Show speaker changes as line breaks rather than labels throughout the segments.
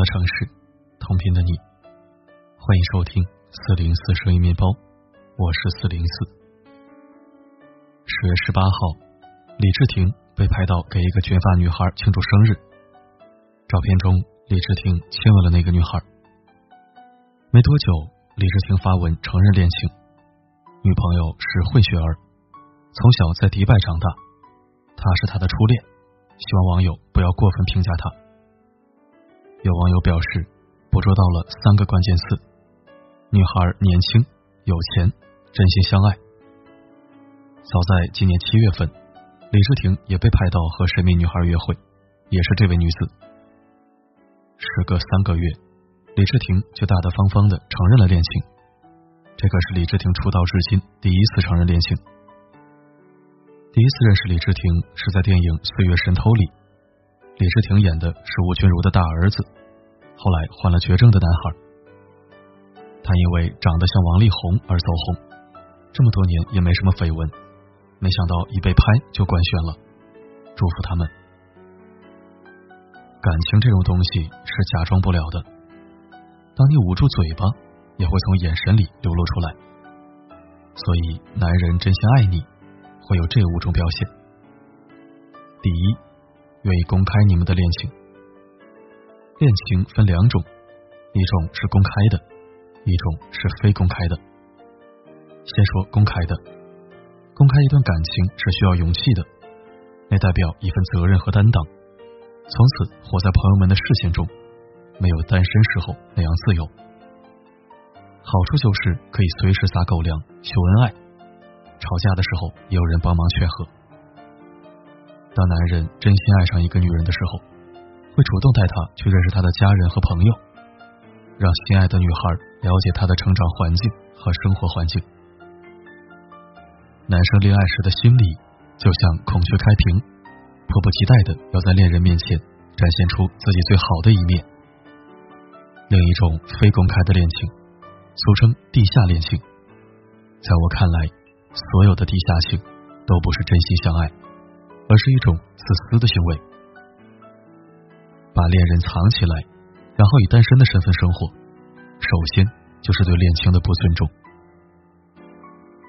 的城市，同频的你，欢迎收听四零四声音面包，我是四零四。十月十八号，李治廷被拍到给一个卷发女孩庆祝生日，照片中李治廷亲吻了那个女孩。没多久，李治廷发文承认恋情，女朋友是混血儿，从小在迪拜长大，他是他的初恋，希望网友不要过分评价他。有网友表示，捕捉到了三个关键词：女孩年轻、有钱、真心相爱。早在今年七月份，李治廷也被拍到和神秘女孩约会，也是这位女子。时隔三个月，李治廷就大大方方的承认了恋情，这可是李治廷出道至今第一次承认恋情。第一次认识李治廷是在电影《岁月神偷》里。李治廷演的是吴君如的大儿子，后来患了绝症的男孩。他因为长得像王力宏而走红，这么多年也没什么绯闻，没想到一被拍就官宣了。祝福他们。感情这种东西是假装不了的，当你捂住嘴巴，也会从眼神里流露出来。所以，男人真心爱你，会有这五种表现。第一。愿意公开你们的恋情，恋情分两种，一种是公开的，一种是非公开的。先说公开的，公开一段感情是需要勇气的，那代表一份责任和担当，从此活在朋友们的视线中，没有单身时候那样自由。好处就是可以随时撒狗粮秀恩爱，吵架的时候也有人帮忙劝和。当男人真心爱上一个女人的时候，会主动带她去认识她的家人和朋友，让心爱的女孩了解她的成长环境和生活环境。男生恋爱时的心理就像孔雀开屏，迫不及待的要在恋人面前展现出自己最好的一面。另一种非公开的恋情，俗称地下恋情，在我看来，所有的地下情都不是真心相爱。而是一种自私的行为，把恋人藏起来，然后以单身的身份生活，首先就是对恋情的不尊重。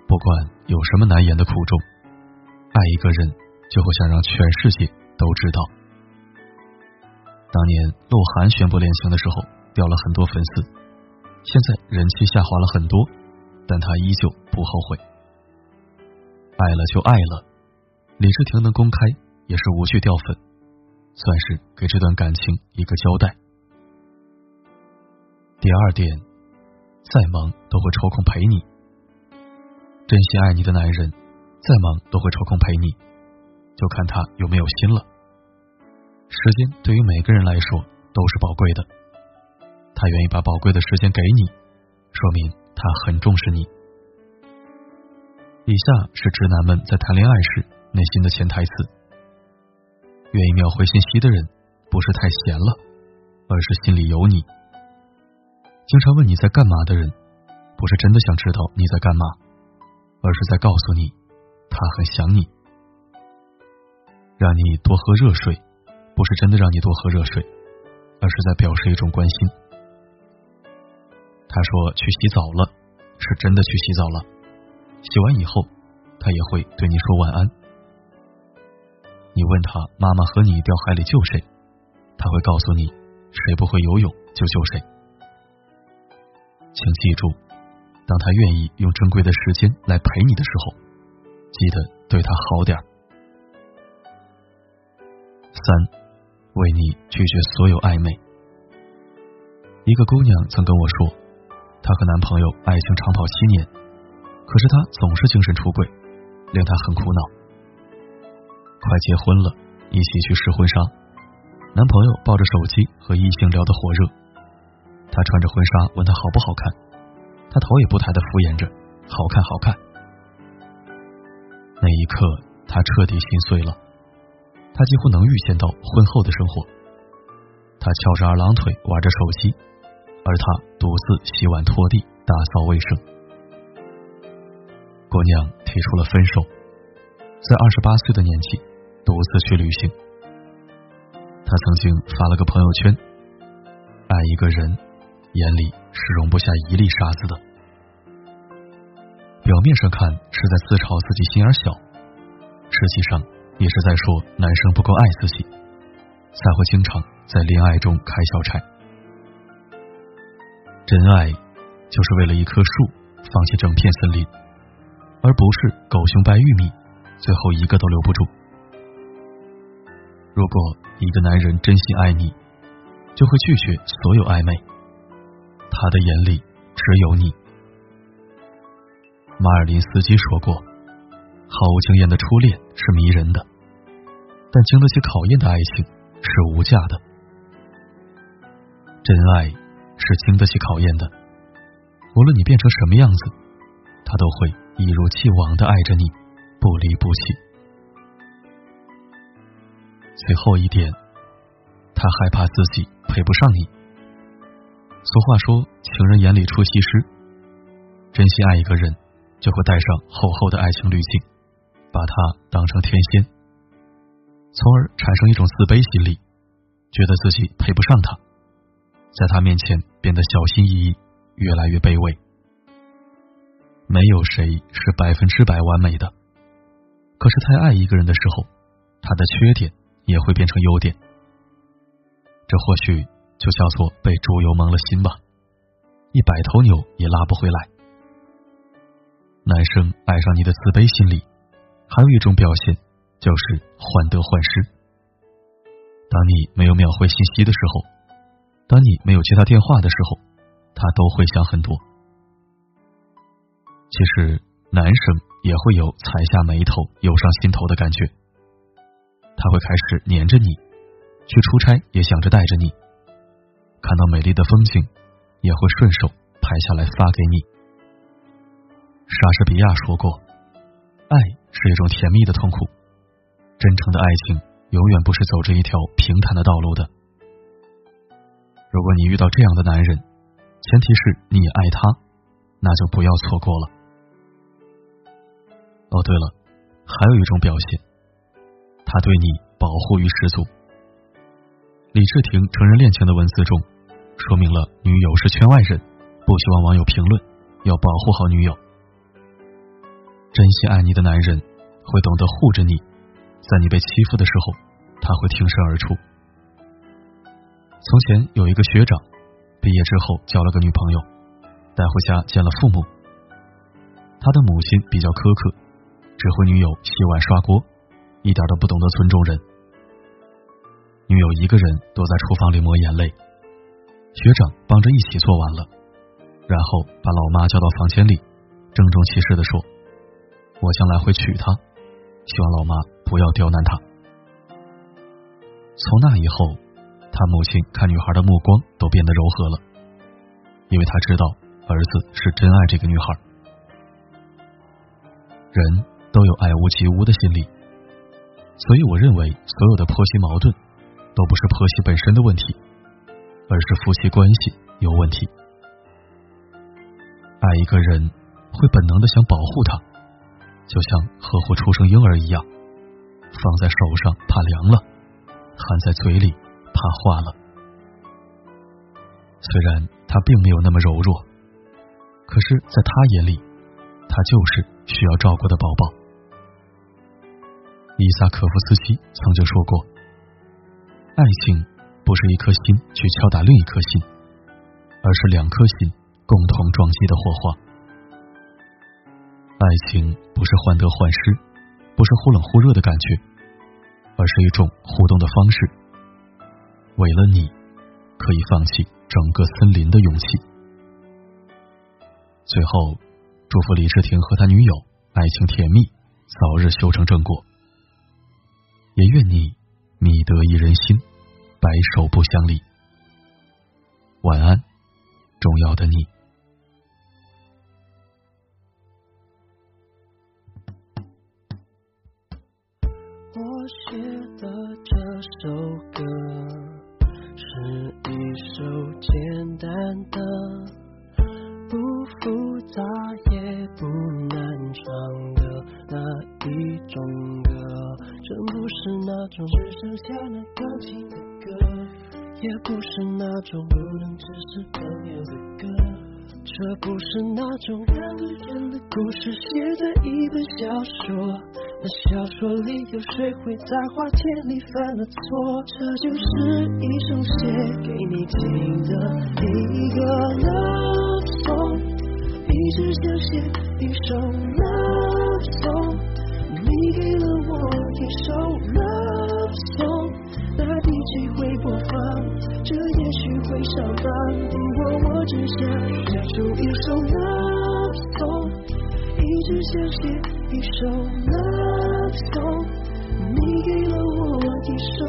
不管有什么难言的苦衷，爱一个人就会想让全世界都知道。当年鹿晗宣布恋情的时候，掉了很多粉丝，现在人气下滑了很多，但他依旧不后悔。爱了就爱了。李治廷能公开，也是无需掉粉，算是给这段感情一个交代。第二点，再忙都会抽空陪你。真心爱你的男人，再忙都会抽空陪你，就看他有没有心了。时间对于每个人来说都是宝贵的，他愿意把宝贵的时间给你，说明他很重视你。以下是直男们在谈恋爱时。内心的潜台词：愿意秒回信息的人，不是太闲了，而是心里有你；经常问你在干嘛的人，不是真的想知道你在干嘛，而是在告诉你他很想你。让你多喝热水，不是真的让你多喝热水，而是在表示一种关心。他说去洗澡了，是真的去洗澡了，洗完以后，他也会对你说晚安。你问他妈妈和你掉海里救谁，他会告诉你谁不会游泳就救谁。请记住，当他愿意用珍贵的时间来陪你的时候，记得对他好点三，为你拒绝所有暧昧。一个姑娘曾跟我说，她和男朋友爱情长跑七年，可是他总是精神出轨，令她很苦恼。快结婚了，一起去试婚纱。男朋友抱着手机和异性聊得火热，他穿着婚纱问他好不好看，他头也不抬的敷衍着，好看好看。那一刻，他彻底心碎了。他几乎能预见到婚后的生活。他翘着二郎腿玩着手机，而他独自洗碗拖地打扫卫生。姑娘提出了分手，在二十八岁的年纪。独自去旅行，他曾经发了个朋友圈，爱一个人，眼里是容不下一粒沙子的。表面上看是在自嘲自己心眼小，实际上也是在说男生不够爱自己，才会经常在恋爱中开小差。真爱就是为了一棵树放弃整片森林，而不是狗熊掰玉米，最后一个都留不住。如果一个男人真心爱你，就会拒绝所有暧昧，他的眼里只有你。马尔林斯基说过：“毫无经验的初恋是迷人的，但经得起考验的爱情是无价的。真爱是经得起考验的，无论你变成什么样子，他都会一如既往的爱着你，不离不弃。最后一点，他害怕自己。”配不上你。俗话说：“情人眼里出西施。”真心爱一个人，就会带上厚厚的爱情滤镜，把他当成天仙，从而产生一种自卑心理，觉得自己配不上他，在他面前变得小心翼翼，越来越卑微。没有谁是百分之百完美的，可是太爱一个人的时候，他的缺点也会变成优点。这或许就叫做被猪油蒙了心吧，一百头牛也拉不回来。男生爱上你的自卑心理，还有一种表现就是患得患失。当你没有秒回信息的时候，当你没有接他电话的时候，他都会想很多。其实男生也会有踩下眉头、涌上心头的感觉，他会开始黏着你。去出差也想着带着你，看到美丽的风景也会顺手拍下来发给你。莎士比亚说过：“爱是一种甜蜜的痛苦，真诚的爱情永远不是走着一条平坦的道路的。”如果你遇到这样的男人，前提是你也爱他，那就不要错过了。哦，对了，还有一种表现，他对你保护欲十足。李治廷承认恋情的文字中，说明了女友是圈外人，不希望网友评论，要保护好女友。真心爱你的男人会懂得护着你，在你被欺负的时候，他会挺身而出。从前有一个学长，毕业之后交了个女朋友，带回家见了父母，他的母亲比较苛刻，只会女友洗碗刷锅，一点都不懂得尊重人。女友一个人躲在厨房里抹眼泪，学长帮着一起做完了，然后把老妈叫到房间里，郑重其事的说：“我将来会娶她，希望老妈不要刁难她。”从那以后，他母亲看女孩的目光都变得柔和了，因为他知道儿子是真爱这个女孩。人都有爱屋及乌的心理，所以我认为所有的婆媳矛盾。都不是婆媳本身的问题，而是夫妻关系有问题。爱一个人会本能的想保护他，就像呵护出生婴儿一样，放在手上怕凉了，含在嘴里怕化了。虽然他并没有那么柔弱，可是在他眼里，他就是需要照顾的宝宝。伊萨可夫斯基曾经说过。爱情不是一颗心去敲打另一颗心，而是两颗心共同撞击的火花。爱情不是患得患失，不是忽冷忽热的感觉，而是一种互动的方式。为了你，可以放弃整个森林的勇气。最后，祝福李治廷和他女友爱情甜蜜，早日修成正果。也愿你。觅得一人心，白首不相离。晚安，重要的你。
我写的这首歌是一首简单的，不复杂也不难唱种只剩下那钢琴的歌，也不是那种不能只是朋友的歌，这不是那种两个人的故事写在一本小说。那小说里有谁会在花田里犯了错？这就是一首写给你听的一个首 love song，一直想写。一首 love song，你给了我一首，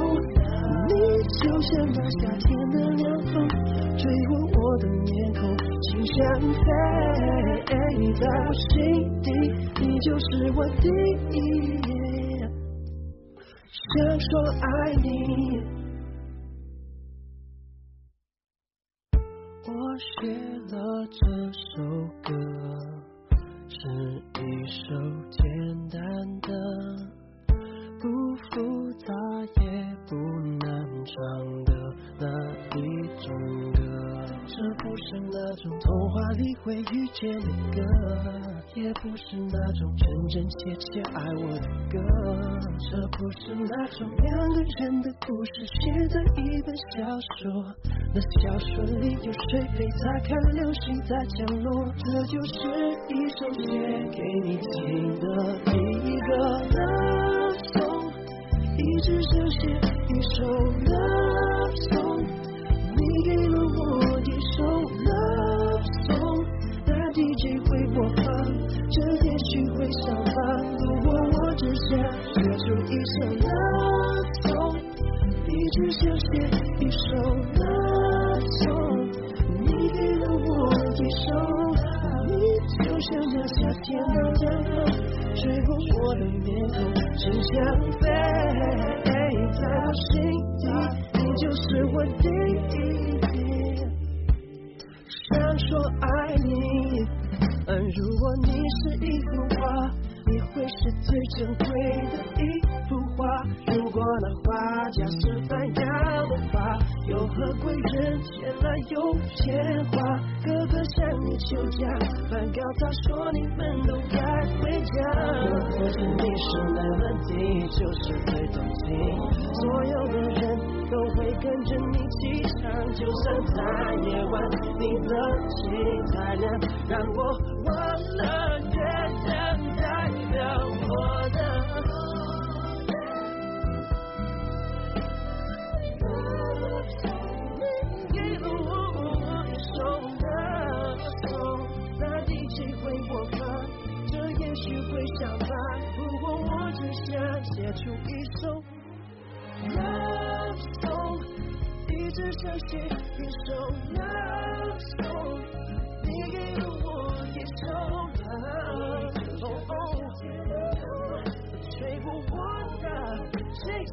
你就像那夏天的凉风，吹过我的面孔，轻像飞，在我心底，你就是我第一，想说爱你。写了这首歌。是一首简单的，不复杂也不难唱的那一种歌。这不是那种童话里会遇见的歌，也不是那种真真切切爱我的歌。这不是那种两个人的故事写在一本小说，那小说里有谁陪他看流星在降落？这就是一首写给你首 love song，你给了我一首 love song，那 DJ 会播放，这也许会上榜，如果我只想写出一首 love song，你只想写一首 love song，你给了我一首，你就像那夏天的凉风，吹过我的面孔，轻像飞，在我心底，你就是我第一，想说爱你，嗯，如果你是一幅画，你会是最珍贵又何贵人见了有钱花？哥哥向你求嫁，梵高他说你们都该回家。或者你是那么地，就是最动情，所有的人都会跟着你起唱，就算在夜晚，你的心太亮，让我忘了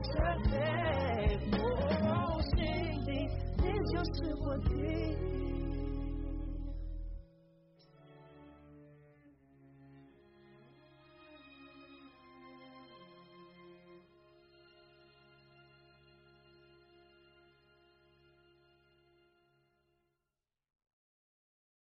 心上飞，我心底，你就是我的。